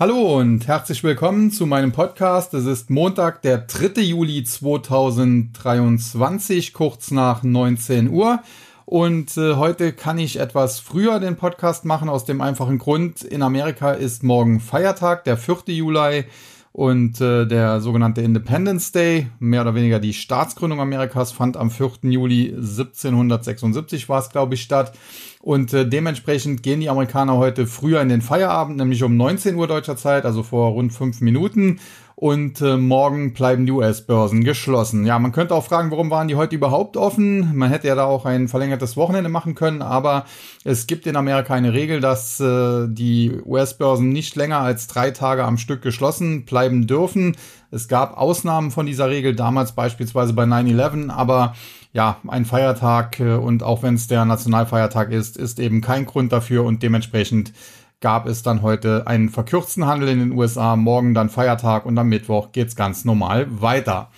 Hallo und herzlich willkommen zu meinem Podcast. Es ist Montag, der 3. Juli 2023, kurz nach 19 Uhr. Und äh, heute kann ich etwas früher den Podcast machen, aus dem einfachen Grund, in Amerika ist morgen Feiertag, der 4. Juli und äh, der sogenannte Independence Day, mehr oder weniger die Staatsgründung Amerikas, fand am 4. Juli 1776 war es, glaube ich, statt. Und äh, dementsprechend gehen die Amerikaner heute früher in den Feierabend, nämlich um 19 Uhr deutscher Zeit, also vor rund fünf Minuten. Und äh, morgen bleiben die US-Börsen geschlossen. Ja, man könnte auch fragen, warum waren die heute überhaupt offen? Man hätte ja da auch ein verlängertes Wochenende machen können, aber es gibt in Amerika eine Regel, dass äh, die US-Börsen nicht länger als drei Tage am Stück geschlossen bleiben dürfen. Es gab Ausnahmen von dieser Regel, damals beispielsweise bei 9-11, aber ja, ein Feiertag äh, und auch wenn es der Nationalfeiertag ist, ist eben kein Grund dafür und dementsprechend gab es dann heute einen verkürzten Handel in den USA, morgen dann Feiertag und am Mittwoch geht's ganz normal weiter.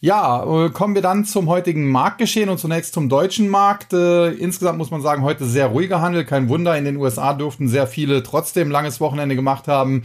Ja, äh, kommen wir dann zum heutigen Marktgeschehen und zunächst zum deutschen Markt. Äh, insgesamt muss man sagen, heute sehr ruhiger Handel. Kein Wunder, in den USA durften sehr viele trotzdem langes Wochenende gemacht haben.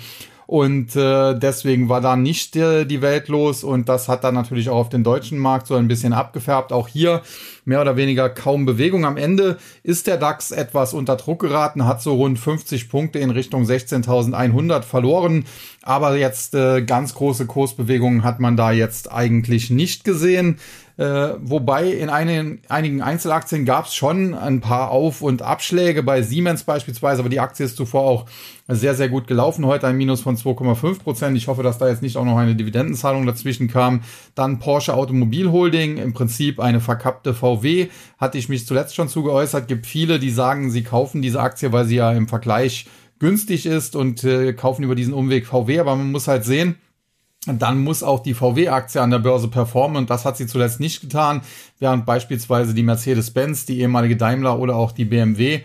Und äh, deswegen war da nicht äh, die Welt los und das hat dann natürlich auch auf den deutschen Markt so ein bisschen abgefärbt. Auch hier mehr oder weniger kaum Bewegung. Am Ende ist der DAX etwas unter Druck geraten, hat so rund 50 Punkte in Richtung 16.100 verloren. Aber jetzt äh, ganz große Kursbewegungen hat man da jetzt eigentlich nicht gesehen. Äh, wobei in einigen, einigen Einzelaktien gab es schon ein paar Auf- und Abschläge, bei Siemens beispielsweise, aber die Aktie ist zuvor auch sehr, sehr gut gelaufen. Heute ein Minus von 2,5 Prozent. Ich hoffe, dass da jetzt nicht auch noch eine Dividendenzahlung dazwischen kam. Dann Porsche Automobil Holding, im Prinzip eine verkappte VW, hatte ich mich zuletzt schon zu geäußert. Gibt viele, die sagen, sie kaufen diese Aktie, weil sie ja im Vergleich günstig ist und äh, kaufen über diesen Umweg VW, aber man muss halt sehen, dann muss auch die VW-Aktie an der Börse performen und das hat sie zuletzt nicht getan, während beispielsweise die Mercedes-Benz, die ehemalige Daimler oder auch die BMW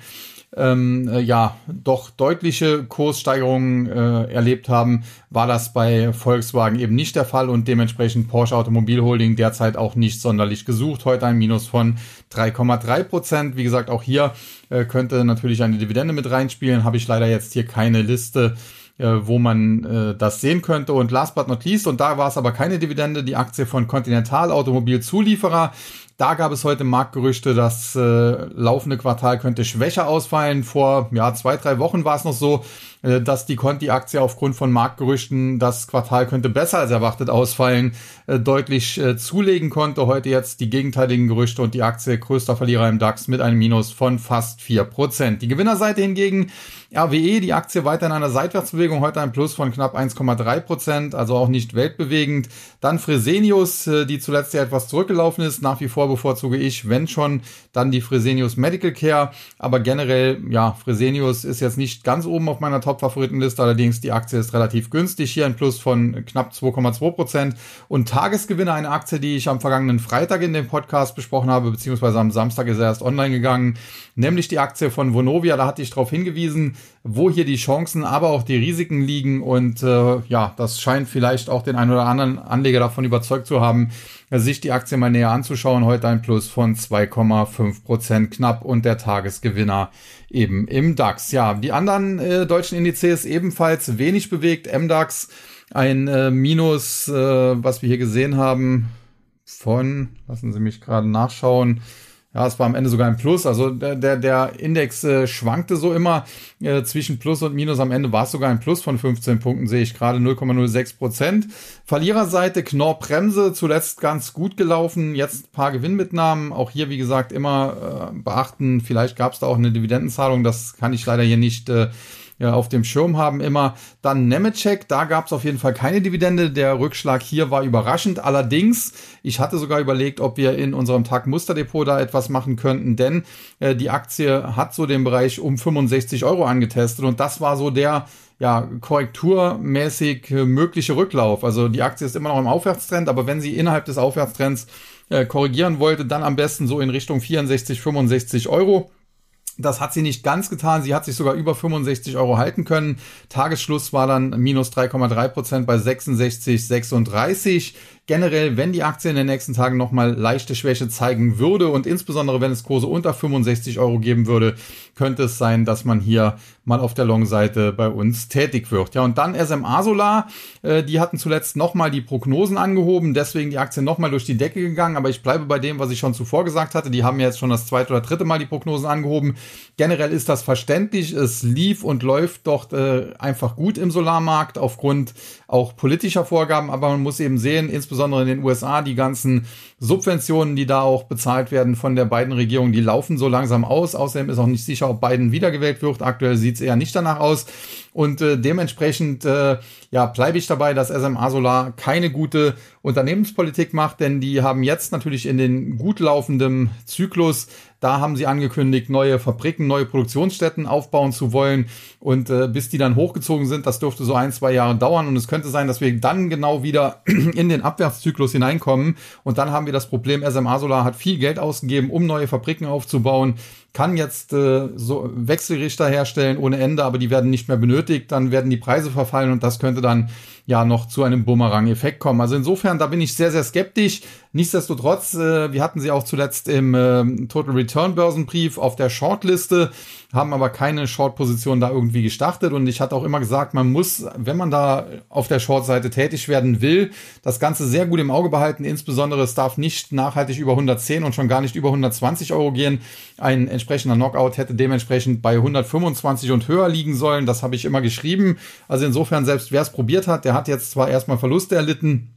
ähm, äh, ja doch deutliche Kurssteigerungen äh, erlebt haben, war das bei Volkswagen eben nicht der Fall und dementsprechend Porsche Automobil Holding derzeit auch nicht sonderlich gesucht. Heute ein Minus von 3,3 Prozent. Wie gesagt, auch hier äh, könnte natürlich eine Dividende mit reinspielen. Habe ich leider jetzt hier keine Liste äh, wo man äh, das sehen könnte. Und last but not least, und da war es aber keine Dividende, die Aktie von Continental Automobilzulieferer. Da gab es heute Marktgerüchte, das äh, laufende Quartal könnte schwächer ausfallen. Vor ja, zwei, drei Wochen war es noch so, dass die Conti-Aktie aufgrund von Marktgerüchten, das Quartal könnte besser als erwartet ausfallen, äh, deutlich äh, zulegen konnte. Heute jetzt die gegenteiligen Gerüchte und die Aktie größter Verlierer im DAX mit einem Minus von fast vier Prozent. Die Gewinnerseite hingegen RWE, die Aktie weiter in einer Seitwärtsbewegung, heute ein Plus von knapp 1,3 Prozent, also auch nicht weltbewegend. Dann Fresenius, die zuletzt ja etwas zurückgelaufen ist, nach wie vor bevorzuge ich, wenn schon, dann die Fresenius Medical Care, aber generell, ja, Fresenius ist jetzt nicht ganz oben auf meiner Top Top-Favoritenliste. Allerdings die Aktie ist relativ günstig. Hier ein Plus von knapp 2,2 Prozent. Und Tagesgewinner, eine Aktie, die ich am vergangenen Freitag in dem Podcast besprochen habe, beziehungsweise am Samstag ist er erst online gegangen, nämlich die Aktie von Vonovia. Da hatte ich darauf hingewiesen, wo hier die Chancen, aber auch die Risiken liegen. Und äh, ja, das scheint vielleicht auch den einen oder anderen Anleger davon überzeugt zu haben, sich die Aktie mal näher anzuschauen. Heute ein Plus von 2,5 Prozent knapp und der Tagesgewinner eben im DAX. Ja, die anderen äh, deutschen Indizes ebenfalls wenig bewegt. MDAX ein äh, Minus, äh, was wir hier gesehen haben, von, lassen Sie mich gerade nachschauen, ja, es war am Ende sogar ein Plus. Also der, der, der Index äh, schwankte so immer äh, zwischen Plus und Minus. Am Ende war es sogar ein Plus von 15 Punkten, sehe ich gerade 0,06 Prozent. Verliererseite Knorr Bremse, zuletzt ganz gut gelaufen. Jetzt paar Gewinnmitnahmen. Auch hier, wie gesagt, immer äh, beachten. Vielleicht gab es da auch eine Dividendenzahlung. Das kann ich leider hier nicht äh, ja, auf dem Schirm haben immer. Dann Nemetschek, da gab es auf jeden Fall keine Dividende. Der Rückschlag hier war überraschend. Allerdings, ich hatte sogar überlegt, ob wir in unserem Tag Musterdepot da etwas machen könnten, denn äh, die Aktie hat so den Bereich um 65 Euro angetestet und das war so der ja, korrekturmäßig äh, mögliche Rücklauf. Also die Aktie ist immer noch im Aufwärtstrend, aber wenn sie innerhalb des Aufwärtstrends äh, korrigieren wollte, dann am besten so in Richtung 64, 65 Euro. Das hat sie nicht ganz getan. Sie hat sich sogar über 65 Euro halten können. Tagesschluss war dann minus 3,3 Prozent bei 66,36. Generell, wenn die Aktie in den nächsten Tagen nochmal leichte Schwäche zeigen würde und insbesondere wenn es Kurse unter 65 Euro geben würde, könnte es sein, dass man hier mal auf der Long-Seite bei uns tätig wird. Ja, und dann SMA Solar, äh, die hatten zuletzt nochmal die Prognosen angehoben, deswegen die Aktie nochmal durch die Decke gegangen, aber ich bleibe bei dem, was ich schon zuvor gesagt hatte. Die haben jetzt schon das zweite oder dritte Mal die Prognosen angehoben. Generell ist das verständlich. Es lief und läuft dort äh, einfach gut im Solarmarkt aufgrund auch politischer Vorgaben, aber man muss eben sehen, insbesondere in den USA, die ganzen Subventionen, die da auch bezahlt werden von der beiden Regierungen, die laufen so langsam aus. Außerdem ist auch nicht sicher, ob Biden wiedergewählt wird. Aktuell sieht es eher nicht danach aus. Und äh, dementsprechend äh, ja, bleibe ich dabei, dass SMA Solar keine gute Unternehmenspolitik macht, denn die haben jetzt natürlich in den gut laufenden Zyklus da haben sie angekündigt, neue Fabriken, neue Produktionsstätten aufbauen zu wollen. Und äh, bis die dann hochgezogen sind, das dürfte so ein, zwei Jahre dauern. Und es könnte sein, dass wir dann genau wieder in den Abwärtszyklus hineinkommen. Und dann haben wir das Problem, SMA Solar hat viel Geld ausgegeben, um neue Fabriken aufzubauen kann jetzt äh, so Wechselrichter herstellen ohne Ende, aber die werden nicht mehr benötigt, dann werden die Preise verfallen und das könnte dann ja noch zu einem Bumerang-Effekt kommen. Also insofern, da bin ich sehr, sehr skeptisch. Nichtsdestotrotz, äh, wir hatten sie auch zuletzt im äh, Total Return Börsenbrief auf der Shortliste, haben aber keine Short-Position da irgendwie gestartet und ich hatte auch immer gesagt, man muss, wenn man da auf der Short-Seite tätig werden will, das Ganze sehr gut im Auge behalten. Insbesondere es darf nicht nachhaltig über 110 und schon gar nicht über 120 Euro gehen. Ein entsprechender Knockout hätte dementsprechend bei 125 und höher liegen sollen. Das habe ich immer geschrieben. Also insofern, selbst wer es probiert hat, der hat jetzt zwar erstmal Verluste erlitten,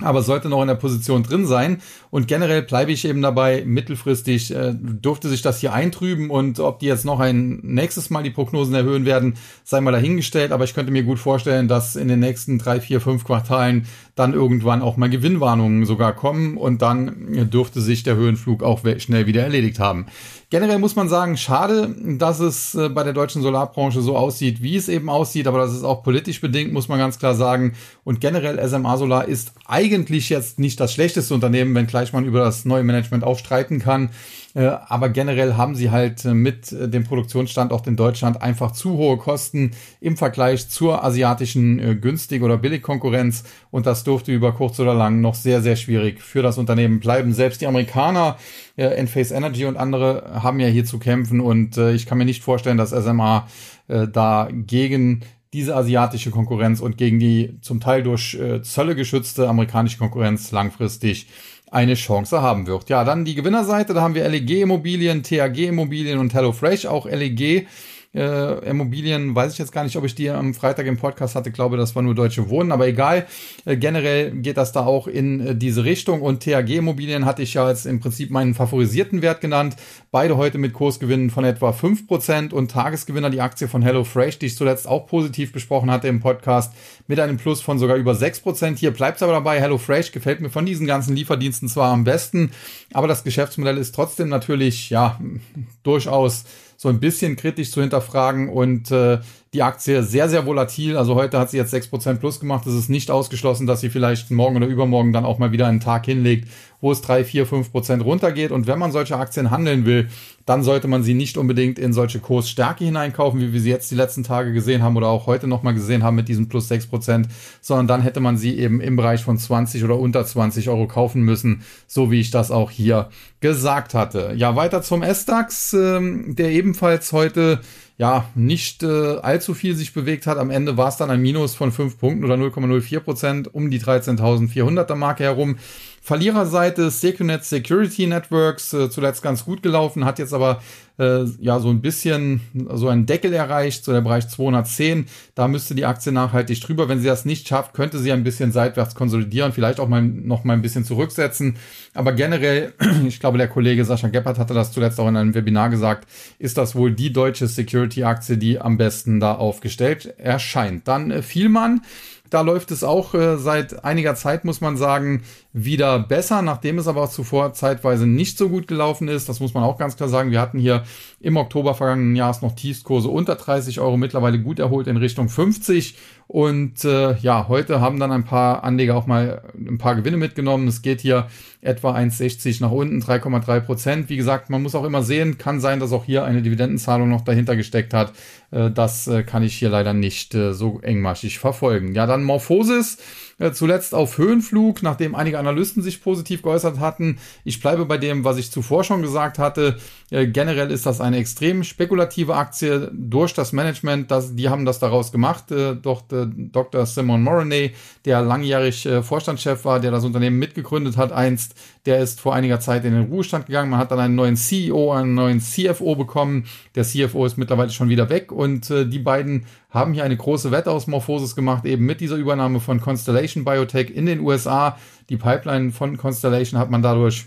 aber sollte noch in der Position drin sein. Und generell bleibe ich eben dabei, mittelfristig äh, durfte sich das hier eintrüben und ob die jetzt noch ein nächstes Mal die Prognosen erhöhen werden, sei mal dahingestellt. Aber ich könnte mir gut vorstellen, dass in den nächsten drei, vier, fünf Quartalen dann irgendwann auch mal Gewinnwarnungen sogar kommen und dann dürfte sich der Höhenflug auch schnell wieder erledigt haben. Generell muss man sagen, schade, dass es äh, bei der deutschen Solarbranche so aussieht, wie es eben aussieht, aber das ist auch politisch bedingt, muss man ganz klar sagen. Und generell SMA Solar ist eigentlich jetzt nicht das schlechteste Unternehmen, wenngleich man über das neue Management auch streiten kann. Äh, aber generell haben sie halt äh, mit äh, dem Produktionsstandort in Deutschland einfach zu hohe Kosten im Vergleich zur asiatischen günstig- oder Billigkonkurrenz. Und das dürfte über kurz oder lang noch sehr, sehr schwierig für das Unternehmen bleiben. Selbst die Amerikaner, Enphase Energy und andere, haben ja hier zu kämpfen. Und ich kann mir nicht vorstellen, dass SMA da gegen diese asiatische Konkurrenz und gegen die zum Teil durch Zölle geschützte amerikanische Konkurrenz langfristig eine Chance haben wird. Ja, dann die Gewinnerseite, da haben wir LEG Immobilien, TAG Immobilien und HelloFresh, auch LEG äh, Immobilien, weiß ich jetzt gar nicht, ob ich die am Freitag im Podcast hatte, glaube, das war nur Deutsche Wohnen, aber egal. Äh, generell geht das da auch in äh, diese Richtung und THG Immobilien hatte ich ja als im Prinzip meinen favorisierten Wert genannt. Beide heute mit Kursgewinnen von etwa 5% und Tagesgewinner die Aktie von HelloFresh, die ich zuletzt auch positiv besprochen hatte im Podcast, mit einem Plus von sogar über 6%. Hier bleibt es aber dabei. HelloFresh gefällt mir von diesen ganzen Lieferdiensten zwar am besten, aber das Geschäftsmodell ist trotzdem natürlich, ja, durchaus so ein bisschen kritisch zu hinterfragen und äh, die Aktie sehr, sehr volatil. Also heute hat sie jetzt 6% plus gemacht. Es ist nicht ausgeschlossen, dass sie vielleicht morgen oder übermorgen dann auch mal wieder einen Tag hinlegt, wo es 3, 4, 5% runtergeht. Und wenn man solche Aktien handeln will, dann sollte man sie nicht unbedingt in solche Kursstärke hineinkaufen, wie wir sie jetzt die letzten Tage gesehen haben oder auch heute nochmal gesehen haben mit diesem plus 6%, sondern dann hätte man sie eben im Bereich von 20 oder unter 20 Euro kaufen müssen, so wie ich das auch hier gesagt hatte. Ja, weiter zum S-DAX, ähm, der ebenfalls heute ja, nicht äh, allzu viel sich bewegt hat. Am Ende war es dann ein Minus von 5 Punkten oder 0,04 Prozent um die 13.400er Marke herum. Verliererseite Secunet Security Networks, äh, zuletzt ganz gut gelaufen, hat jetzt aber äh, ja so ein bisschen so einen Deckel erreicht, so der Bereich 210. Da müsste die Aktie nachhaltig drüber. Wenn sie das nicht schafft, könnte sie ein bisschen seitwärts konsolidieren, vielleicht auch mal noch mal ein bisschen zurücksetzen. Aber generell, ich glaube, der Kollege Sascha Geppert hatte das zuletzt auch in einem Webinar gesagt, ist das wohl die deutsche Security-Aktie, die am besten da aufgestellt erscheint. Dann äh, Vielmann. Da läuft es auch äh, seit einiger Zeit, muss man sagen, wieder besser, nachdem es aber zuvor zeitweise nicht so gut gelaufen ist. Das muss man auch ganz klar sagen. Wir hatten hier im Oktober vergangenen Jahres noch Tiefskurse unter 30 Euro, mittlerweile gut erholt in Richtung 50 Und äh, ja, heute haben dann ein paar Anleger auch mal ein paar Gewinne mitgenommen. Es geht hier etwa 1,60 nach unten, 3,3 Prozent. Wie gesagt, man muss auch immer sehen, kann sein, dass auch hier eine Dividendenzahlung noch dahinter gesteckt hat. Äh, das äh, kann ich hier leider nicht äh, so engmaschig verfolgen. Ja, dann Morphosis zuletzt auf Höhenflug, nachdem einige Analysten sich positiv geäußert hatten. Ich bleibe bei dem, was ich zuvor schon gesagt hatte. Äh, generell ist das eine extrem spekulative Aktie durch das Management. Das, die haben das daraus gemacht. Äh, doch Dr. Simon Moroney, der langjährig Vorstandschef war, der das Unternehmen mitgegründet hat, einst, der ist vor einiger Zeit in den Ruhestand gegangen. Man hat dann einen neuen CEO, einen neuen CFO bekommen. Der CFO ist mittlerweile schon wieder weg und die beiden haben hier eine große Wette aus Morphosis gemacht, eben mit dieser Übernahme von Constellation Biotech in den USA. Die Pipeline von Constellation hat man dadurch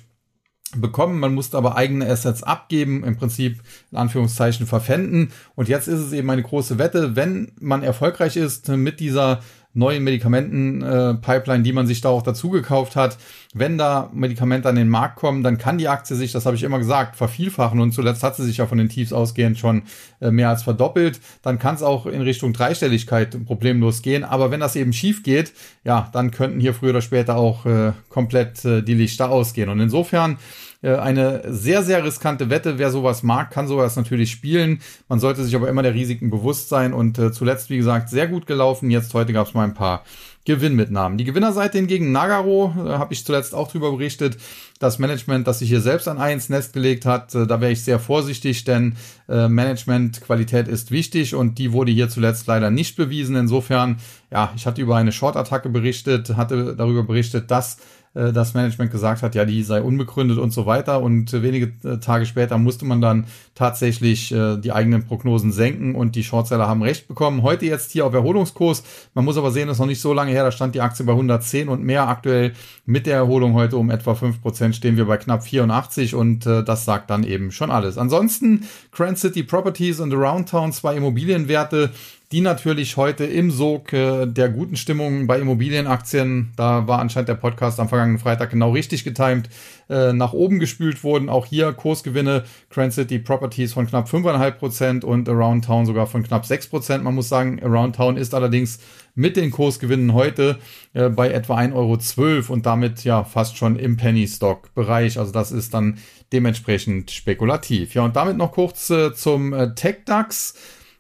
bekommen. Man musste aber eigene Assets abgeben, im Prinzip in Anführungszeichen verpfänden. Und jetzt ist es eben eine große Wette, wenn man erfolgreich ist mit dieser neuen Medikamenten-Pipeline, äh, die man sich da auch dazu gekauft hat. Wenn da Medikamente an den Markt kommen, dann kann die Aktie sich, das habe ich immer gesagt, vervielfachen und zuletzt hat sie sich ja von den Tiefs ausgehend schon äh, mehr als verdoppelt. Dann kann es auch in Richtung Dreistelligkeit problemlos gehen. Aber wenn das eben schief geht, ja, dann könnten hier früher oder später auch äh, komplett äh, die Lichter ausgehen. Und insofern äh, eine sehr, sehr riskante Wette. Wer sowas mag, kann sowas natürlich spielen. Man sollte sich aber immer der Risiken bewusst sein und äh, zuletzt, wie gesagt, sehr gut gelaufen. Jetzt heute gab es mal ein paar Gewinnmitnahmen. Die Gewinnerseite hingegen Nagaro, äh, habe ich zuletzt auch drüber berichtet. Das Management, das sich hier selbst an eins Nest gelegt hat, äh, da wäre ich sehr vorsichtig, denn äh, Managementqualität ist wichtig und die wurde hier zuletzt leider nicht bewiesen. Insofern, ja, ich hatte über eine Short-Attacke berichtet, hatte darüber berichtet, dass äh, das Management gesagt hat, ja, die sei unbegründet und so weiter. Und äh, wenige äh, Tage später musste man dann tatsächlich die eigenen Prognosen senken und die Shortseller haben recht bekommen. Heute jetzt hier auf Erholungskurs. Man muss aber sehen, das ist noch nicht so lange her. Da stand die Aktie bei 110 und mehr. Aktuell mit der Erholung heute um etwa 5% stehen wir bei knapp 84 und das sagt dann eben schon alles. Ansonsten Grand City Properties und Around Town, zwei Immobilienwerte, die natürlich heute im Sog äh, der guten Stimmung bei Immobilienaktien, da war anscheinend der Podcast am vergangenen Freitag genau richtig getimt, äh, nach oben gespült wurden. Auch hier Kursgewinne Grand City Properties von knapp 5,5% und Around Town sogar von knapp 6%. Man muss sagen, Around Town ist allerdings mit den Kursgewinnen heute äh, bei etwa 1,12 Euro und damit ja fast schon im Penny Stock Bereich. Also das ist dann dementsprechend spekulativ. Ja, und damit noch kurz zum Tech DAX.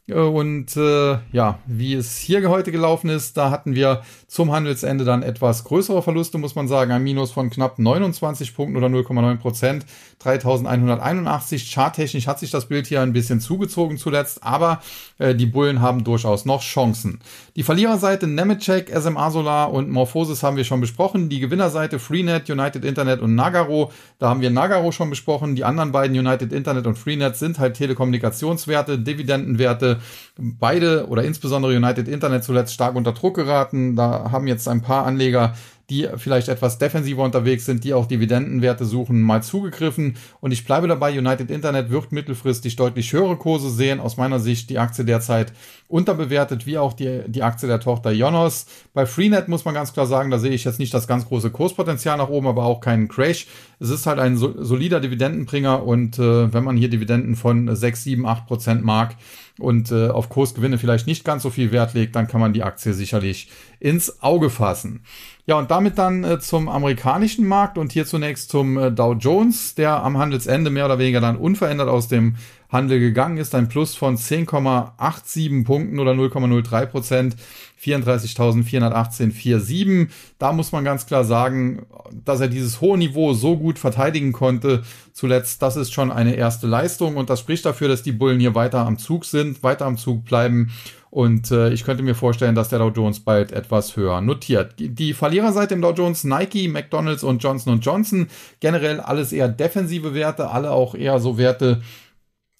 Und äh, ja, wie es hier heute gelaufen ist, da hatten wir zum Handelsende dann etwas größere Verluste, muss man sagen. Ein Minus von knapp 29 Punkten oder 0,9 Prozent. 3181. Charttechnisch hat sich das Bild hier ein bisschen zugezogen zuletzt, aber äh, die Bullen haben durchaus noch Chancen. Die Verliererseite Nemetschek, SMA Solar und Morphosis haben wir schon besprochen. Die Gewinnerseite Freenet, United Internet und Nagaro. Da haben wir Nagaro schon besprochen. Die anderen beiden United Internet und Freenet sind halt Telekommunikationswerte, Dividendenwerte beide oder insbesondere United Internet zuletzt stark unter Druck geraten. Da haben jetzt ein paar Anleger die vielleicht etwas defensiver unterwegs sind, die auch Dividendenwerte suchen, mal zugegriffen. Und ich bleibe dabei, United Internet wird mittelfristig deutlich höhere Kurse sehen. Aus meiner Sicht die Aktie derzeit unterbewertet, wie auch die, die Aktie der Tochter Jonos. Bei Freenet muss man ganz klar sagen, da sehe ich jetzt nicht das ganz große Kurspotenzial nach oben, aber auch keinen Crash. Es ist halt ein solider Dividendenbringer und äh, wenn man hier Dividenden von 6, 7, 8 Prozent mag, und äh, auf Kursgewinne vielleicht nicht ganz so viel Wert legt, dann kann man die Aktie sicherlich ins Auge fassen. Ja, und damit dann äh, zum amerikanischen Markt und hier zunächst zum äh, Dow Jones, der am Handelsende mehr oder weniger dann unverändert aus dem Handel gegangen ist. Ein Plus von 10,87 Punkten oder 0,03 Prozent. 34.418,47. Da muss man ganz klar sagen, dass er dieses hohe Niveau so gut verteidigen konnte. Zuletzt, das ist schon eine erste Leistung und das spricht dafür, dass die Bullen hier weiter am Zug sind, weiter am Zug bleiben. Und äh, ich könnte mir vorstellen, dass der Dow Jones bald etwas höher notiert. Die Verliererseite im Dow Jones, Nike, McDonald's und Johnson Johnson, generell alles eher defensive Werte, alle auch eher so Werte,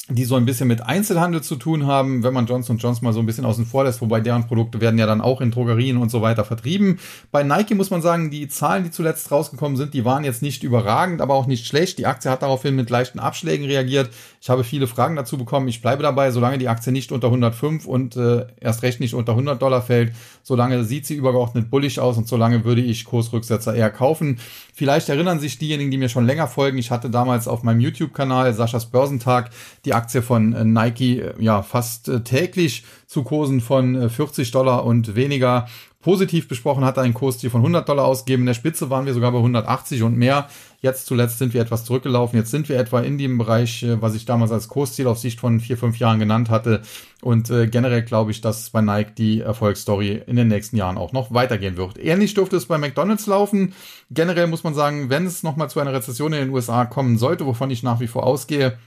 die so ein bisschen mit Einzelhandel zu tun haben, wenn man Johnson Johnson mal so ein bisschen außen vor lässt, wobei deren Produkte werden ja dann auch in Drogerien und so weiter vertrieben. Bei Nike muss man sagen, die Zahlen, die zuletzt rausgekommen sind, die waren jetzt nicht überragend, aber auch nicht schlecht. Die Aktie hat daraufhin mit leichten Abschlägen reagiert. Ich habe viele Fragen dazu bekommen. Ich bleibe dabei, solange die Aktie nicht unter 105 und äh, erst recht nicht unter 100 Dollar fällt, solange sieht sie übergeordnet bullig aus und solange würde ich Kursrücksetzer eher kaufen. Vielleicht erinnern sich diejenigen, die mir schon länger folgen. Ich hatte damals auf meinem YouTube-Kanal Saschas Börsentag die Aktie von äh, Nike äh, ja fast äh, täglich zu Kursen von 40 Dollar und weniger positiv besprochen, hatte einen Kursziel von 100 Dollar ausgegeben. In der Spitze waren wir sogar bei 180 und mehr. Jetzt zuletzt sind wir etwas zurückgelaufen. Jetzt sind wir etwa in dem Bereich, äh, was ich damals als Kursziel auf Sicht von vier, fünf Jahren genannt hatte. Und äh, generell glaube ich, dass bei Nike die Erfolgsstory in den nächsten Jahren auch noch weitergehen wird. Ähnlich dürfte es bei McDonald's laufen. Generell muss man sagen, wenn es nochmal zu einer Rezession in den USA kommen sollte, wovon ich nach wie vor ausgehe,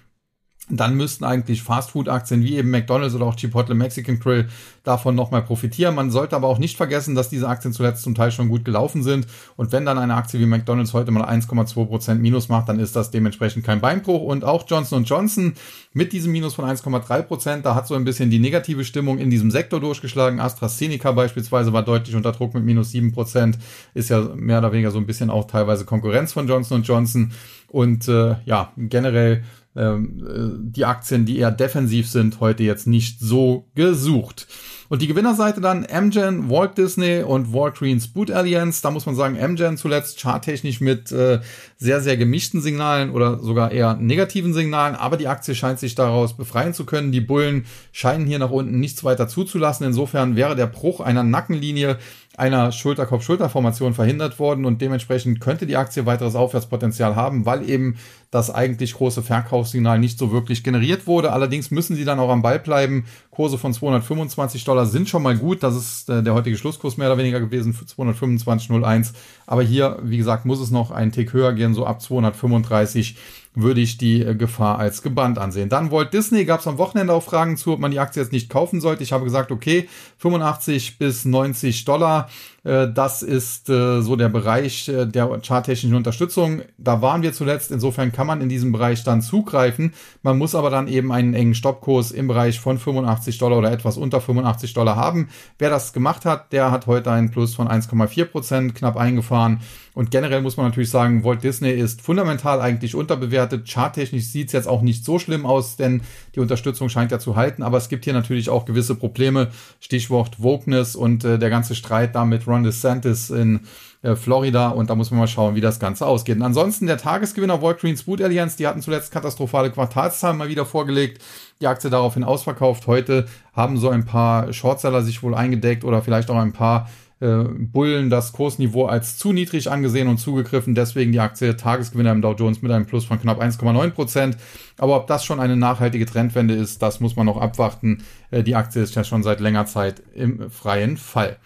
dann müssten eigentlich Fastfood-Aktien wie eben McDonald's oder auch Chipotle Mexican Grill davon nochmal profitieren. Man sollte aber auch nicht vergessen, dass diese Aktien zuletzt zum Teil schon gut gelaufen sind. Und wenn dann eine Aktie wie McDonald's heute mal 1,2% Minus macht, dann ist das dementsprechend kein Beinbruch. Und auch Johnson Johnson mit diesem Minus von 1,3%, da hat so ein bisschen die negative Stimmung in diesem Sektor durchgeschlagen. AstraZeneca beispielsweise war deutlich unter Druck mit minus 7%, ist ja mehr oder weniger so ein bisschen auch teilweise Konkurrenz von Johnson Johnson. Und äh, ja, generell ähm, äh, die Aktien, die eher defensiv sind, heute jetzt nicht so gesucht. Und die Gewinnerseite dann Amgen, Walt Disney und Walgreens Boot Alliance. Da muss man sagen, Amgen zuletzt charttechnisch mit äh, sehr, sehr gemischten Signalen oder sogar eher negativen Signalen. Aber die Aktie scheint sich daraus befreien zu können. Die Bullen scheinen hier nach unten nichts weiter zuzulassen. Insofern wäre der Bruch einer Nackenlinie einer Schulter-Kopf-Schulter-Formation verhindert worden und dementsprechend könnte die Aktie weiteres Aufwärtspotenzial haben, weil eben das eigentlich große Verkaufssignal nicht so wirklich generiert wurde. Allerdings müssen sie dann auch am Ball bleiben. Kurse von 225 Dollar sind schon mal gut. Das ist äh, der heutige Schlusskurs mehr oder weniger gewesen für 225,01. Aber hier, wie gesagt, muss es noch einen Tick höher gehen, so ab 235 würde ich die äh, Gefahr als gebannt ansehen. Dann Walt Disney gab es am Wochenende auch Fragen zu, ob man die Aktie jetzt nicht kaufen sollte. Ich habe gesagt, okay, 85 bis 90 Dollar das ist äh, so der Bereich äh, der charttechnischen Unterstützung. Da waren wir zuletzt. Insofern kann man in diesem Bereich dann zugreifen. Man muss aber dann eben einen engen Stoppkurs im Bereich von 85 Dollar oder etwas unter 85 Dollar haben. Wer das gemacht hat, der hat heute einen Plus von 1,4 Prozent knapp eingefahren. Und generell muss man natürlich sagen, Walt Disney ist fundamental eigentlich unterbewertet. Charttechnisch sieht es jetzt auch nicht so schlimm aus, denn die Unterstützung scheint ja zu halten. Aber es gibt hier natürlich auch gewisse Probleme. Stichwort Wokeness und äh, der ganze Streit damit Ron DeSantis in äh, Florida und da muss man mal schauen, wie das Ganze ausgeht. Und ansonsten der Tagesgewinner Walgreens Boot Alliance, die hatten zuletzt katastrophale Quartalszahlen mal wieder vorgelegt. Die Aktie daraufhin ausverkauft. Heute haben so ein paar Shortseller sich wohl eingedeckt oder vielleicht auch ein paar äh, Bullen das Kursniveau als zu niedrig angesehen und zugegriffen. Deswegen die Aktie Tagesgewinner im Dow Jones mit einem Plus von knapp 1,9 Prozent. Aber ob das schon eine nachhaltige Trendwende ist, das muss man noch abwarten. Äh, die Aktie ist ja schon seit längerer Zeit im freien Fall.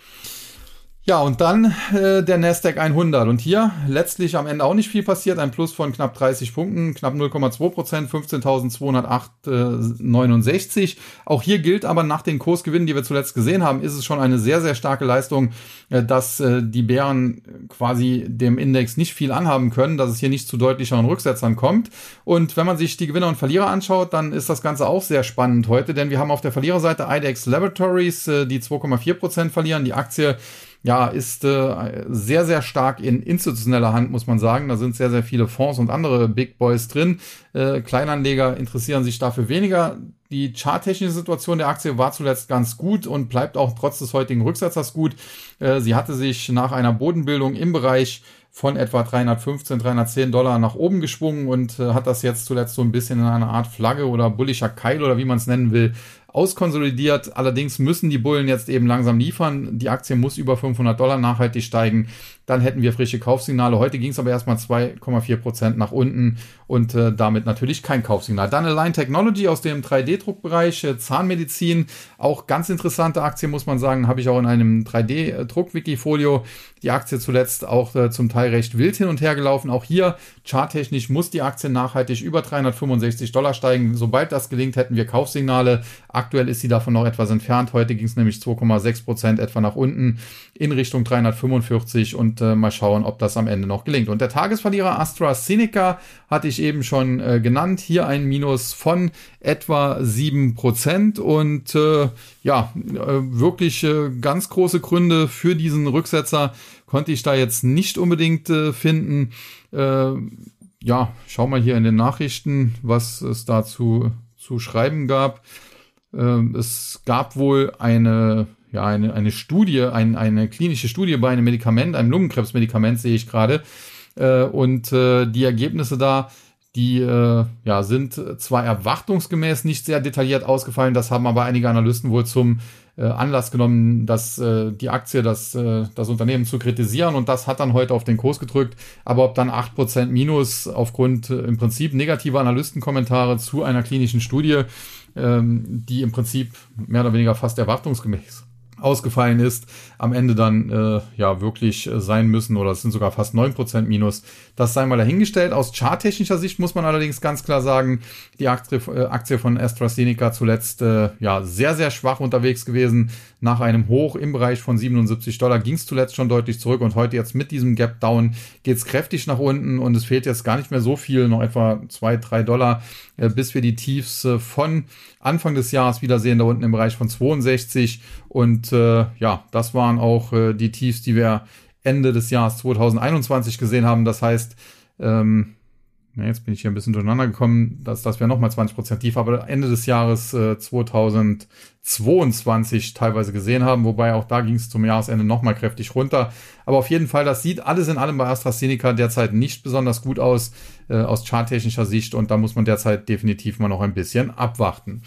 Ja, und dann äh, der Nasdaq 100. Und hier letztlich am Ende auch nicht viel passiert. Ein Plus von knapp 30 Punkten, knapp 0,2 Prozent, 15.208,69. Auch hier gilt aber nach den Kursgewinnen, die wir zuletzt gesehen haben, ist es schon eine sehr, sehr starke Leistung, äh, dass äh, die Bären quasi dem Index nicht viel anhaben können, dass es hier nicht zu deutlicheren Rücksetzern kommt. Und wenn man sich die Gewinner und Verlierer anschaut, dann ist das Ganze auch sehr spannend heute, denn wir haben auf der Verliererseite IDEX Laboratories, äh, die 2,4 Prozent verlieren. Die Aktie ja, ist äh, sehr, sehr stark in institutioneller Hand, muss man sagen. Da sind sehr, sehr viele Fonds und andere Big Boys drin. Äh, Kleinanleger interessieren sich dafür weniger. Die charttechnische Situation der Aktie war zuletzt ganz gut und bleibt auch trotz des heutigen Rücksetzers gut. Äh, sie hatte sich nach einer Bodenbildung im Bereich von etwa 315, 310 Dollar nach oben geschwungen und äh, hat das jetzt zuletzt so ein bisschen in einer Art Flagge oder bullischer Keil oder wie man es nennen will, auskonsolidiert. Allerdings müssen die Bullen jetzt eben langsam liefern. Die Aktie muss über 500 Dollar nachhaltig steigen dann hätten wir frische Kaufsignale. Heute ging es aber erstmal 2,4 Prozent nach unten und äh, damit natürlich kein Kaufsignal. Dann Align Technology aus dem 3D-Druckbereich, äh, Zahnmedizin, auch ganz interessante Aktie, muss man sagen, habe ich auch in einem 3D-Druck-Wikifolio. Die Aktie zuletzt auch äh, zum Teil recht wild hin und her gelaufen. Auch hier charttechnisch muss die Aktie nachhaltig über 365 Dollar steigen. Sobald das gelingt, hätten wir Kaufsignale. Aktuell ist sie davon noch etwas entfernt. Heute ging es nämlich 2,6 Prozent etwa nach unten in Richtung 345 und äh, mal schauen, ob das am Ende noch gelingt. Und der Tagesverlierer AstraZeneca hatte ich eben schon äh, genannt. Hier ein Minus von etwa 7% und äh, ja, äh, wirklich äh, ganz große Gründe für diesen Rücksetzer konnte ich da jetzt nicht unbedingt äh, finden. Ja, schau mal hier in den Nachrichten, was es dazu zu schreiben gab. Ähm, es gab wohl eine, ja, eine, eine Studie, ein, eine klinische Studie bei einem Medikament, einem Lungenkrebsmedikament sehe ich gerade. Äh, und äh, die Ergebnisse da, die äh, ja, sind zwar erwartungsgemäß nicht sehr detailliert ausgefallen, das haben aber einige Analysten wohl zum äh, Anlass genommen, dass äh, die Aktie, das, das Unternehmen zu kritisieren und das hat dann heute auf den Kurs gedrückt. Aber ob dann acht Prozent Minus aufgrund im Prinzip negativer Analystenkommentare zu einer klinischen Studie, ähm, die im Prinzip mehr oder weniger fast erwartungsgemäß ausgefallen ist, am Ende dann äh, ja wirklich äh, sein müssen oder es sind sogar fast neun Prozent Minus. Das sei mal dahingestellt. Aus charttechnischer Sicht muss man allerdings ganz klar sagen, die Aktie, äh, Aktie von AstraZeneca zuletzt äh, ja sehr, sehr schwach unterwegs gewesen. Nach einem Hoch im Bereich von 77 Dollar ging es zuletzt schon deutlich zurück und heute jetzt mit diesem Gap Down geht es kräftig nach unten und es fehlt jetzt gar nicht mehr so viel, noch etwa zwei, drei Dollar, äh, bis wir die Tiefs äh, von Anfang des Jahres wiedersehen, da unten im Bereich von 62 und äh, ja, das waren auch äh, die Tiefs, die wir Ende des Jahres 2021 gesehen haben. Das heißt, ähm, jetzt bin ich hier ein bisschen durcheinander gekommen, dass das wäre nochmal 20% tief, aber Ende des Jahres äh, 2022 teilweise gesehen haben, wobei auch da ging es zum Jahresende nochmal kräftig runter. Aber auf jeden Fall, das sieht alles in allem bei AstraZeneca derzeit nicht besonders gut aus, äh, aus charttechnischer Sicht und da muss man derzeit definitiv mal noch ein bisschen abwarten.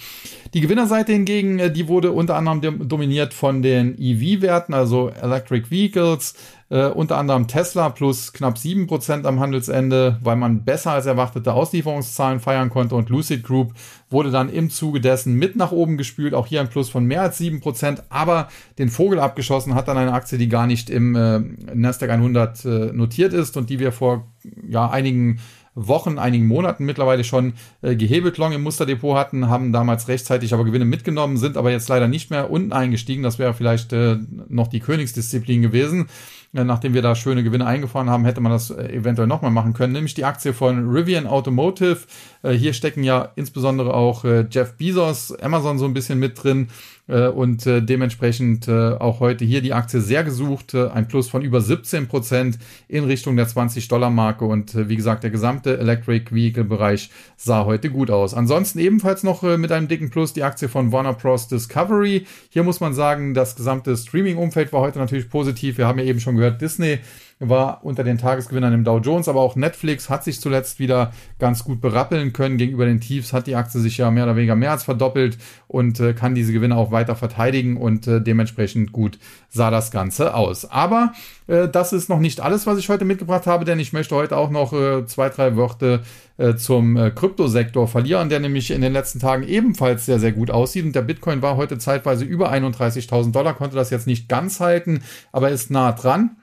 Die Gewinnerseite hingegen, äh, die wurde unter anderem dominiert von den EV-Werten, also Electric Vehicles, äh, unter anderem Tesla plus knapp 7% am Handelsende, weil man besser als erwartete Auslieferungszahlen feiern konnte und Lucid Group wurde dann im Zuge dessen mit nach oben gespült, auch hier ein Plus von mehr als 7%, aber den Vogel abgeschossen hat dann eine Aktie, die gar nicht im äh, Nasdaq 100 äh, notiert ist und die wir vor ja, einigen Wochen, einigen Monaten mittlerweile schon äh, gehebelt long im Musterdepot hatten, haben damals rechtzeitig aber Gewinne mitgenommen, sind aber jetzt leider nicht mehr unten eingestiegen. Das wäre vielleicht äh, noch die Königsdisziplin gewesen. Äh, nachdem wir da schöne Gewinne eingefahren haben, hätte man das äh, eventuell nochmal machen können, nämlich die Aktie von Rivian Automotive. Äh, hier stecken ja insbesondere auch Jeff Bezos, Amazon so ein bisschen mit drin und dementsprechend auch heute hier die Aktie sehr gesucht, ein Plus von über 17 Prozent in Richtung der 20-Dollar-Marke und wie gesagt, der gesamte Electric Vehicle-Bereich sah heute gut aus. Ansonsten ebenfalls noch mit einem dicken Plus die Aktie von Warner Bros. Discovery. Hier muss man sagen, das gesamte Streaming-Umfeld war heute natürlich positiv. Wir haben ja eben schon gehört, Disney war unter den Tagesgewinnern im Dow Jones, aber auch Netflix hat sich zuletzt wieder ganz gut berappeln können. Gegenüber den Tiefs hat die Aktie sich ja mehr oder weniger mehr als verdoppelt und äh, kann diese Gewinne auch weiter verteidigen und äh, dementsprechend gut sah das Ganze aus. Aber äh, das ist noch nicht alles, was ich heute mitgebracht habe, denn ich möchte heute auch noch äh, zwei, drei Worte äh, zum äh, Kryptosektor verlieren, der nämlich in den letzten Tagen ebenfalls sehr, sehr gut aussieht. Und der Bitcoin war heute zeitweise über 31.000 Dollar, konnte das jetzt nicht ganz halten, aber ist nah dran.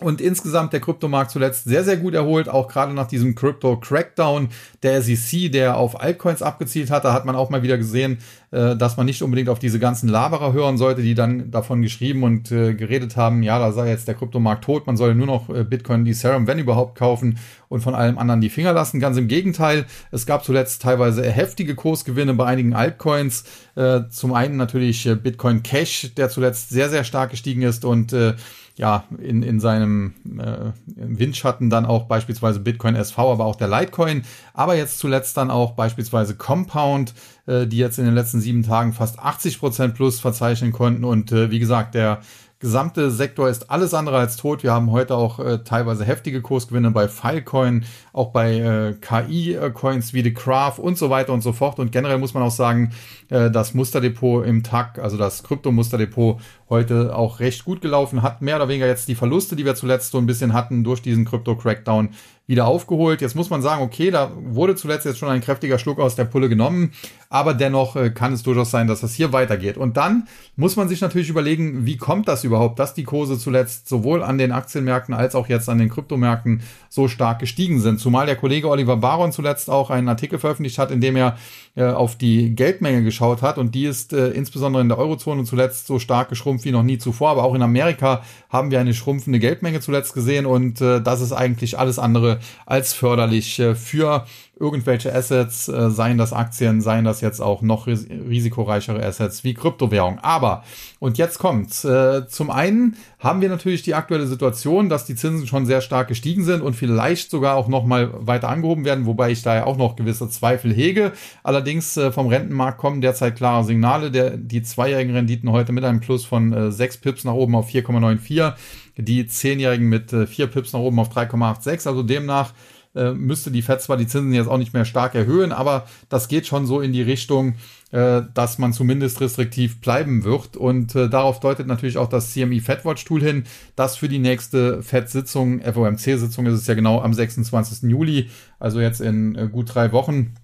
Und insgesamt der Kryptomarkt zuletzt sehr, sehr gut erholt, auch gerade nach diesem Crypto-Crackdown der SEC, der auf Altcoins abgezielt hat. Da hat man auch mal wieder gesehen, äh, dass man nicht unbedingt auf diese ganzen Laberer hören sollte, die dann davon geschrieben und äh, geredet haben, ja, da sei jetzt der Kryptomarkt tot, man solle nur noch äh, Bitcoin, Ethereum, wenn überhaupt kaufen und von allem anderen die Finger lassen. Ganz im Gegenteil, es gab zuletzt teilweise heftige Kursgewinne bei einigen Altcoins. zum einen natürlich Bitcoin Cash, der zuletzt sehr, sehr stark gestiegen ist und ja, in, in seinem äh, Windschatten dann auch beispielsweise Bitcoin SV, aber auch der Litecoin, aber jetzt zuletzt dann auch beispielsweise Compound, äh, die jetzt in den letzten sieben Tagen fast 80 Prozent plus verzeichnen konnten. Und äh, wie gesagt, der gesamte Sektor ist alles andere als tot. Wir haben heute auch äh, teilweise heftige Kursgewinne bei Filecoin, auch bei äh, KI-Coins wie The Craft und so weiter und so fort. Und generell muss man auch sagen, äh, das Musterdepot im TAC, also das Krypto-Musterdepot, heute auch recht gut gelaufen, hat mehr oder weniger jetzt die Verluste, die wir zuletzt so ein bisschen hatten durch diesen Krypto-Crackdown wieder aufgeholt. Jetzt muss man sagen, okay, da wurde zuletzt jetzt schon ein kräftiger Schluck aus der Pulle genommen, aber dennoch äh, kann es durchaus sein, dass das hier weitergeht. Und dann muss man sich natürlich überlegen, wie kommt das überhaupt, dass die Kurse zuletzt sowohl an den Aktienmärkten als auch jetzt an den Kryptomärkten so stark gestiegen sind. Zumal der Kollege Oliver Baron zuletzt auch einen Artikel veröffentlicht hat, in dem er äh, auf die Geldmenge geschaut hat und die ist äh, insbesondere in der Eurozone zuletzt so stark geschrumpft wie noch nie zuvor. Aber auch in Amerika haben wir eine schrumpfende Geldmenge zuletzt gesehen und äh, das ist eigentlich alles andere als förderlich äh, für irgendwelche Assets, äh, seien das Aktien, seien das jetzt auch noch ris risikoreichere Assets wie Kryptowährung. Aber, und jetzt kommt's, äh, zum einen haben wir natürlich die aktuelle Situation, dass die Zinsen schon sehr stark gestiegen sind und vielleicht sogar auch nochmal weiter angehoben werden, wobei ich da ja auch noch gewisse Zweifel hege. Allerdings vom Rentenmarkt kommen derzeit klare Signale. Der, die zweijährigen Renditen heute mit einem Plus von äh, 6 Pips nach oben auf 4,94, die zehnjährigen mit äh, 4 Pips nach oben auf 3,86. Also demnach äh, müsste die Fed zwar die Zinsen jetzt auch nicht mehr stark erhöhen, aber das geht schon so in die Richtung, äh, dass man zumindest restriktiv bleiben wird. Und äh, darauf deutet natürlich auch das CME FedWatch Tool hin, dass für die nächste Fed-Sitzung, FOMC-Sitzung ist es ja genau am 26. Juli, also jetzt in äh, gut drei Wochen,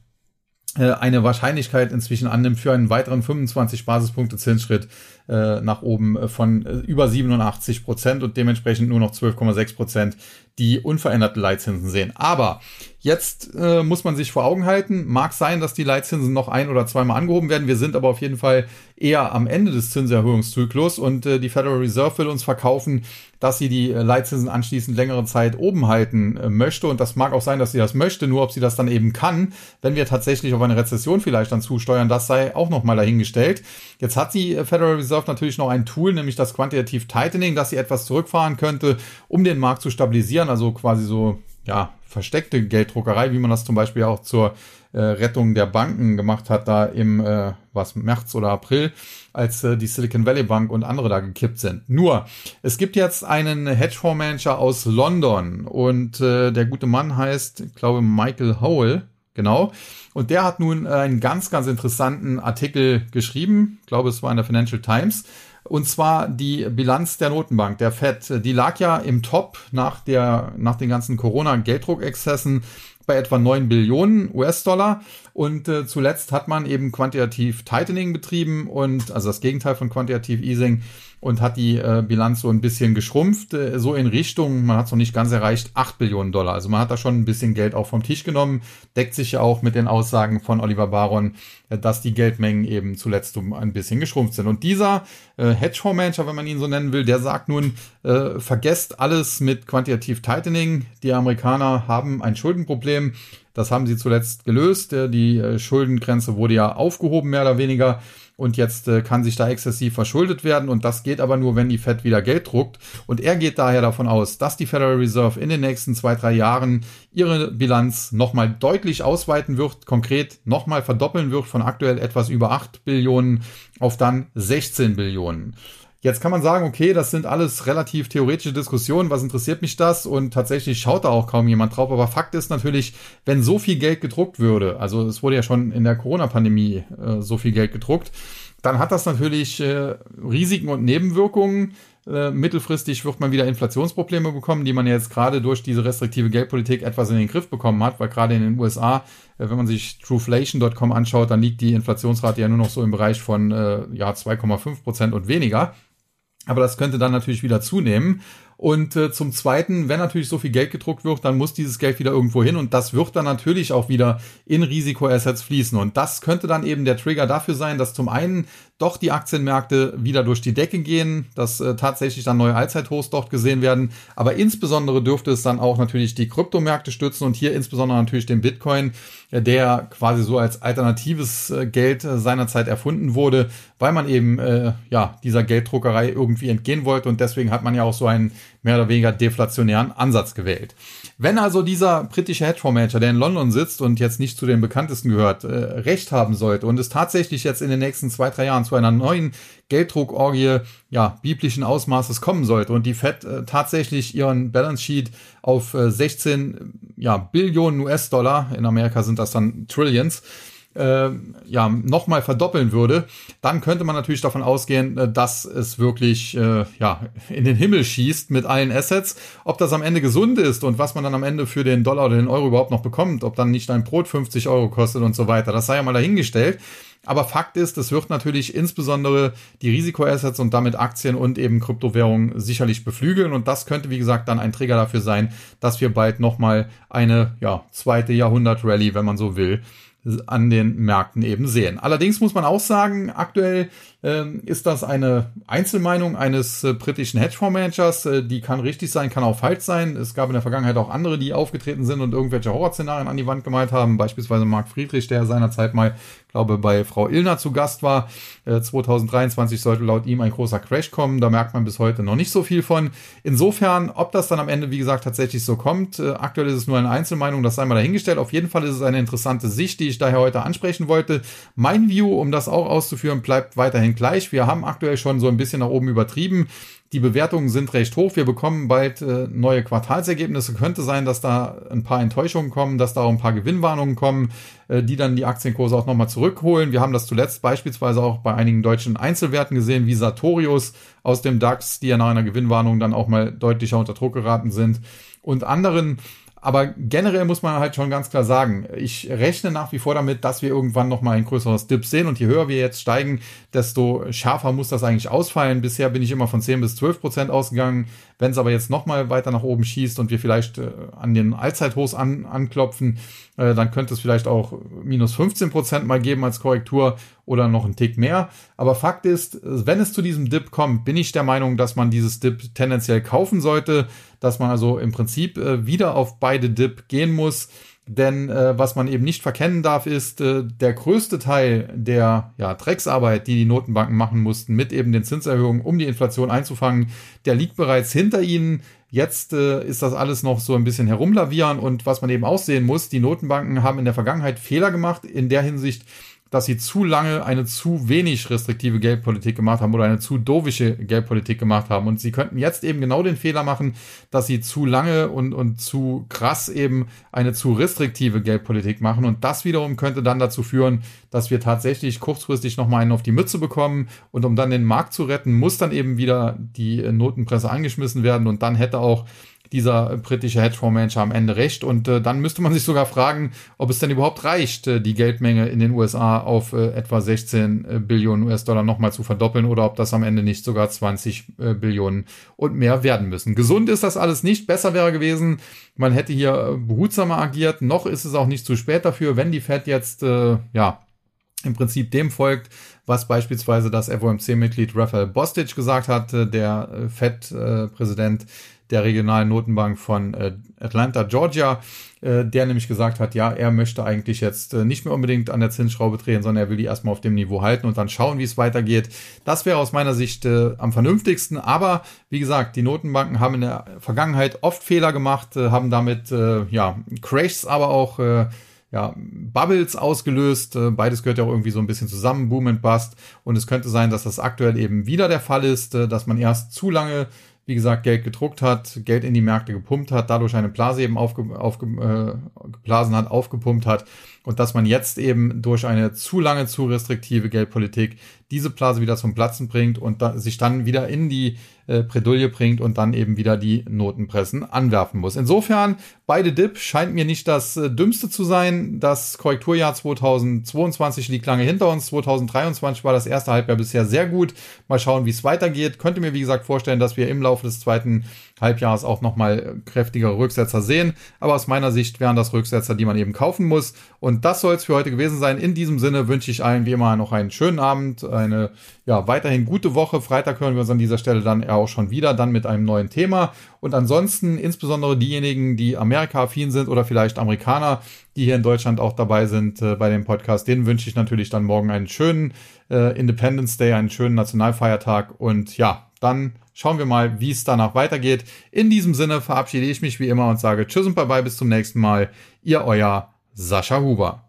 eine Wahrscheinlichkeit inzwischen annimmt für einen weiteren 25 Basispunkte Zinsschritt äh, nach oben äh, von äh, über 87 Prozent und dementsprechend nur noch 12,6 Prozent die unveränderten Leitzinsen sehen. Aber jetzt äh, muss man sich vor Augen halten, mag sein, dass die Leitzinsen noch ein oder zweimal angehoben werden. Wir sind aber auf jeden Fall eher am Ende des Zinserhöhungszyklus und äh, die Federal Reserve will uns verkaufen, dass sie die äh, Leitzinsen anschließend längere Zeit oben halten äh, möchte. Und das mag auch sein, dass sie das möchte, nur ob sie das dann eben kann, wenn wir tatsächlich auf eine Rezession vielleicht dann zusteuern, das sei auch nochmal dahingestellt. Jetzt hat die äh, Federal Reserve natürlich noch ein Tool, nämlich das Quantitative Tightening, dass sie etwas zurückfahren könnte, um den Markt zu stabilisieren Steuern, also quasi so, ja, versteckte Gelddruckerei, wie man das zum Beispiel auch zur äh, Rettung der Banken gemacht hat, da im, äh, was, März oder April, als äh, die Silicon Valley Bank und andere da gekippt sind. Nur, es gibt jetzt einen Hedgefondsmanager aus London und äh, der gute Mann heißt, ich glaube, Michael Howell, genau. Und der hat nun einen ganz, ganz interessanten Artikel geschrieben, ich glaube, es war in der Financial Times, und zwar die Bilanz der Notenbank, der FED. Die lag ja im Top nach, der, nach den ganzen Corona-Gelddruckexzessen bei etwa 9 Billionen US-Dollar. Und äh, zuletzt hat man eben quantitativ Tightening betrieben und also das Gegenteil von quantitativ Easing und hat die äh, Bilanz so ein bisschen geschrumpft, äh, so in Richtung, man hat es noch nicht ganz erreicht, 8 Billionen Dollar. Also man hat da schon ein bisschen Geld auch vom Tisch genommen, deckt sich ja auch mit den Aussagen von Oliver Baron, äh, dass die Geldmengen eben zuletzt um ein bisschen geschrumpft sind. Und dieser äh, Hedgefondsmanager, wenn man ihn so nennen will, der sagt nun, äh, vergesst alles mit quantitativ Tightening. Die Amerikaner haben ein Schuldenproblem. Das haben sie zuletzt gelöst. Äh, die äh, Schuldengrenze wurde ja aufgehoben, mehr oder weniger und jetzt äh, kann sich da exzessiv verschuldet werden und das geht aber nur, wenn die Fed wieder Geld druckt und er geht daher davon aus, dass die Federal Reserve in den nächsten zwei, drei Jahren ihre Bilanz nochmal deutlich ausweiten wird, konkret nochmal verdoppeln wird von aktuell etwas über 8 Billionen auf dann 16 Billionen. Jetzt kann man sagen, okay, das sind alles relativ theoretische Diskussionen, was interessiert mich das? Und tatsächlich schaut da auch kaum jemand drauf. Aber Fakt ist natürlich, wenn so viel Geld gedruckt würde, also es wurde ja schon in der Corona-Pandemie äh, so viel Geld gedruckt, dann hat das natürlich äh, Risiken und Nebenwirkungen. Äh, mittelfristig wird man wieder Inflationsprobleme bekommen, die man jetzt gerade durch diese restriktive Geldpolitik etwas in den Griff bekommen hat, weil gerade in den USA, äh, wenn man sich trueflation.com anschaut, dann liegt die Inflationsrate ja nur noch so im Bereich von äh, ja 2,5 Prozent und weniger. Aber das könnte dann natürlich wieder zunehmen. Und äh, zum Zweiten, wenn natürlich so viel Geld gedruckt wird, dann muss dieses Geld wieder irgendwo hin und das wird dann natürlich auch wieder in Risikoassets fließen. Und das könnte dann eben der Trigger dafür sein, dass zum einen doch die Aktienmärkte wieder durch die Decke gehen, dass äh, tatsächlich dann neue Allzeithochs dort gesehen werden. Aber insbesondere dürfte es dann auch natürlich die Kryptomärkte stützen und hier insbesondere natürlich den Bitcoin, äh, der quasi so als alternatives äh, Geld äh, seinerzeit erfunden wurde, weil man eben äh, ja dieser Gelddruckerei irgendwie entgehen wollte und deswegen hat man ja auch so einen mehr oder weniger deflationären Ansatz gewählt. Wenn also dieser britische Hedgefondsmanager, der in London sitzt und jetzt nicht zu den bekanntesten gehört, äh, recht haben sollte und es tatsächlich jetzt in den nächsten zwei, drei Jahren zu einer neuen Gelddruckorgie ja, biblischen Ausmaßes kommen sollte und die Fed äh, tatsächlich ihren Balance Sheet auf äh, 16 ja, Billionen US-Dollar, in Amerika sind das dann Trillions, äh, ja, nochmal verdoppeln würde, dann könnte man natürlich davon ausgehen, äh, dass es wirklich äh, ja, in den Himmel schießt mit allen Assets. Ob das am Ende gesund ist und was man dann am Ende für den Dollar oder den Euro überhaupt noch bekommt, ob dann nicht ein Brot 50 Euro kostet und so weiter, das sei ja mal dahingestellt. Aber Fakt ist, es wird natürlich insbesondere die Risikoassets und damit Aktien und eben Kryptowährungen sicherlich beflügeln. Und das könnte, wie gesagt, dann ein Trigger dafür sein, dass wir bald nochmal eine ja, zweite Jahrhundert-Rallye, wenn man so will, an den Märkten eben sehen. Allerdings muss man auch sagen, aktuell ähm, ist das eine Einzelmeinung eines äh, britischen Hedgefondsmanagers. Äh, die kann richtig sein, kann auch falsch sein. Es gab in der Vergangenheit auch andere, die aufgetreten sind und irgendwelche Horrorszenarien an die Wand gemalt haben. Beispielsweise Mark Friedrich, der seinerzeit mal glaube, bei Frau Illner zu Gast war. Äh, 2023 sollte laut ihm ein großer Crash kommen. Da merkt man bis heute noch nicht so viel von. Insofern, ob das dann am Ende, wie gesagt, tatsächlich so kommt, äh, aktuell ist es nur eine Einzelmeinung, das sei mal dahingestellt. Auf jeden Fall ist es eine interessante Sicht, die ich daher heute ansprechen wollte. Mein View, um das auch auszuführen, bleibt weiterhin gleich. Wir haben aktuell schon so ein bisschen nach oben übertrieben. Die Bewertungen sind recht hoch. Wir bekommen bald äh, neue Quartalsergebnisse. Könnte sein, dass da ein paar Enttäuschungen kommen, dass da auch ein paar Gewinnwarnungen kommen, äh, die dann die Aktienkurse auch nochmal zurückholen. Wir haben das zuletzt beispielsweise auch bei einigen deutschen Einzelwerten gesehen, wie Sartorius aus dem DAX, die ja nach einer Gewinnwarnung dann auch mal deutlicher unter Druck geraten sind und anderen aber generell muss man halt schon ganz klar sagen, ich rechne nach wie vor damit, dass wir irgendwann nochmal ein größeres Dip sehen. Und je höher wir jetzt steigen, desto schärfer muss das eigentlich ausfallen. Bisher bin ich immer von 10 bis 12 Prozent ausgegangen. Wenn es aber jetzt nochmal weiter nach oben schießt und wir vielleicht äh, an den Allzeithochs an, anklopfen, äh, dann könnte es vielleicht auch minus 15 Prozent mal geben als Korrektur oder noch einen Tick mehr. Aber Fakt ist, wenn es zu diesem Dip kommt, bin ich der Meinung, dass man dieses Dip tendenziell kaufen sollte, dass man also im Prinzip äh, wieder auf beide Dip gehen muss. Denn äh, was man eben nicht verkennen darf, ist, äh, der größte Teil der ja, Drecksarbeit, die die Notenbanken machen mussten, mit eben den Zinserhöhungen, um die Inflation einzufangen, der liegt bereits hinter ihnen. Jetzt äh, ist das alles noch so ein bisschen herumlavieren und was man eben auch sehen muss, die Notenbanken haben in der Vergangenheit Fehler gemacht in der Hinsicht, dass sie zu lange eine zu wenig restriktive Geldpolitik gemacht haben oder eine zu dovische Geldpolitik gemacht haben. Und sie könnten jetzt eben genau den Fehler machen, dass sie zu lange und, und zu krass eben eine zu restriktive Geldpolitik machen. Und das wiederum könnte dann dazu führen, dass wir tatsächlich kurzfristig nochmal einen auf die Mütze bekommen. Und um dann den Markt zu retten, muss dann eben wieder die Notenpresse angeschmissen werden. Und dann hätte auch dieser britische Hedgefondsmanager am Ende recht. Und äh, dann müsste man sich sogar fragen, ob es denn überhaupt reicht, äh, die Geldmenge in den USA auf äh, etwa 16 äh, Billionen US-Dollar nochmal zu verdoppeln oder ob das am Ende nicht sogar 20 äh, Billionen und mehr werden müssen. Gesund ist das alles nicht. Besser wäre gewesen, man hätte hier äh, behutsamer agiert. Noch ist es auch nicht zu spät dafür, wenn die Fed jetzt, ja, im Prinzip dem folgt, was beispielsweise das FOMC-Mitglied Raphael Bostic gesagt hat, der Fed-Präsident der regionalen Notenbank von äh, Atlanta, Georgia, der nämlich gesagt hat, ja, er möchte eigentlich jetzt nicht mehr unbedingt an der Zinsschraube drehen, sondern er will die erstmal auf dem Niveau halten und dann schauen, wie es weitergeht. Das wäre aus meiner Sicht am vernünftigsten. Aber wie gesagt, die Notenbanken haben in der Vergangenheit oft Fehler gemacht, haben damit ja Crashs, aber auch ja, Bubbles ausgelöst. Äh, beides gehört ja auch irgendwie so ein bisschen zusammen, Boom and Bust. Und es könnte sein, dass das aktuell eben wieder der Fall ist, äh, dass man erst zu lange, wie gesagt, Geld gedruckt hat, Geld in die Märkte gepumpt hat, dadurch eine Blase eben aufge, aufge, äh, geblasen hat, aufgepumpt hat und dass man jetzt eben durch eine zu lange, zu restriktive Geldpolitik diese Blase wieder zum Platzen bringt und da, sich dann wieder in die äh, Bredouille bringt und dann eben wieder die Notenpressen anwerfen muss. Insofern, beide Dip scheint mir nicht das äh, dümmste zu sein. Das Korrekturjahr 2022 liegt lange hinter uns. 2023 war das erste Halbjahr bisher sehr gut. Mal schauen, wie es weitergeht. Könnte mir, wie gesagt, vorstellen, dass wir im Laufe des zweiten Halbjahres auch nochmal kräftigere Rücksetzer sehen. Aber aus meiner Sicht wären das Rücksetzer, die man eben kaufen muss. Und das soll es für heute gewesen sein. In diesem Sinne wünsche ich allen wie immer noch einen schönen Abend, eine ja weiterhin gute Woche. Freitag hören wir uns an dieser Stelle dann auch schon wieder, dann mit einem neuen Thema. Und ansonsten insbesondere diejenigen, die Amerika-affin sind oder vielleicht Amerikaner, die hier in Deutschland auch dabei sind äh, bei dem Podcast, denen wünsche ich natürlich dann morgen einen schönen äh, Independence Day, einen schönen Nationalfeiertag. Und ja, dann schauen wir mal, wie es danach weitergeht. In diesem Sinne verabschiede ich mich wie immer und sage Tschüss und bye bye bis zum nächsten Mal. Ihr euer Sascha Huber.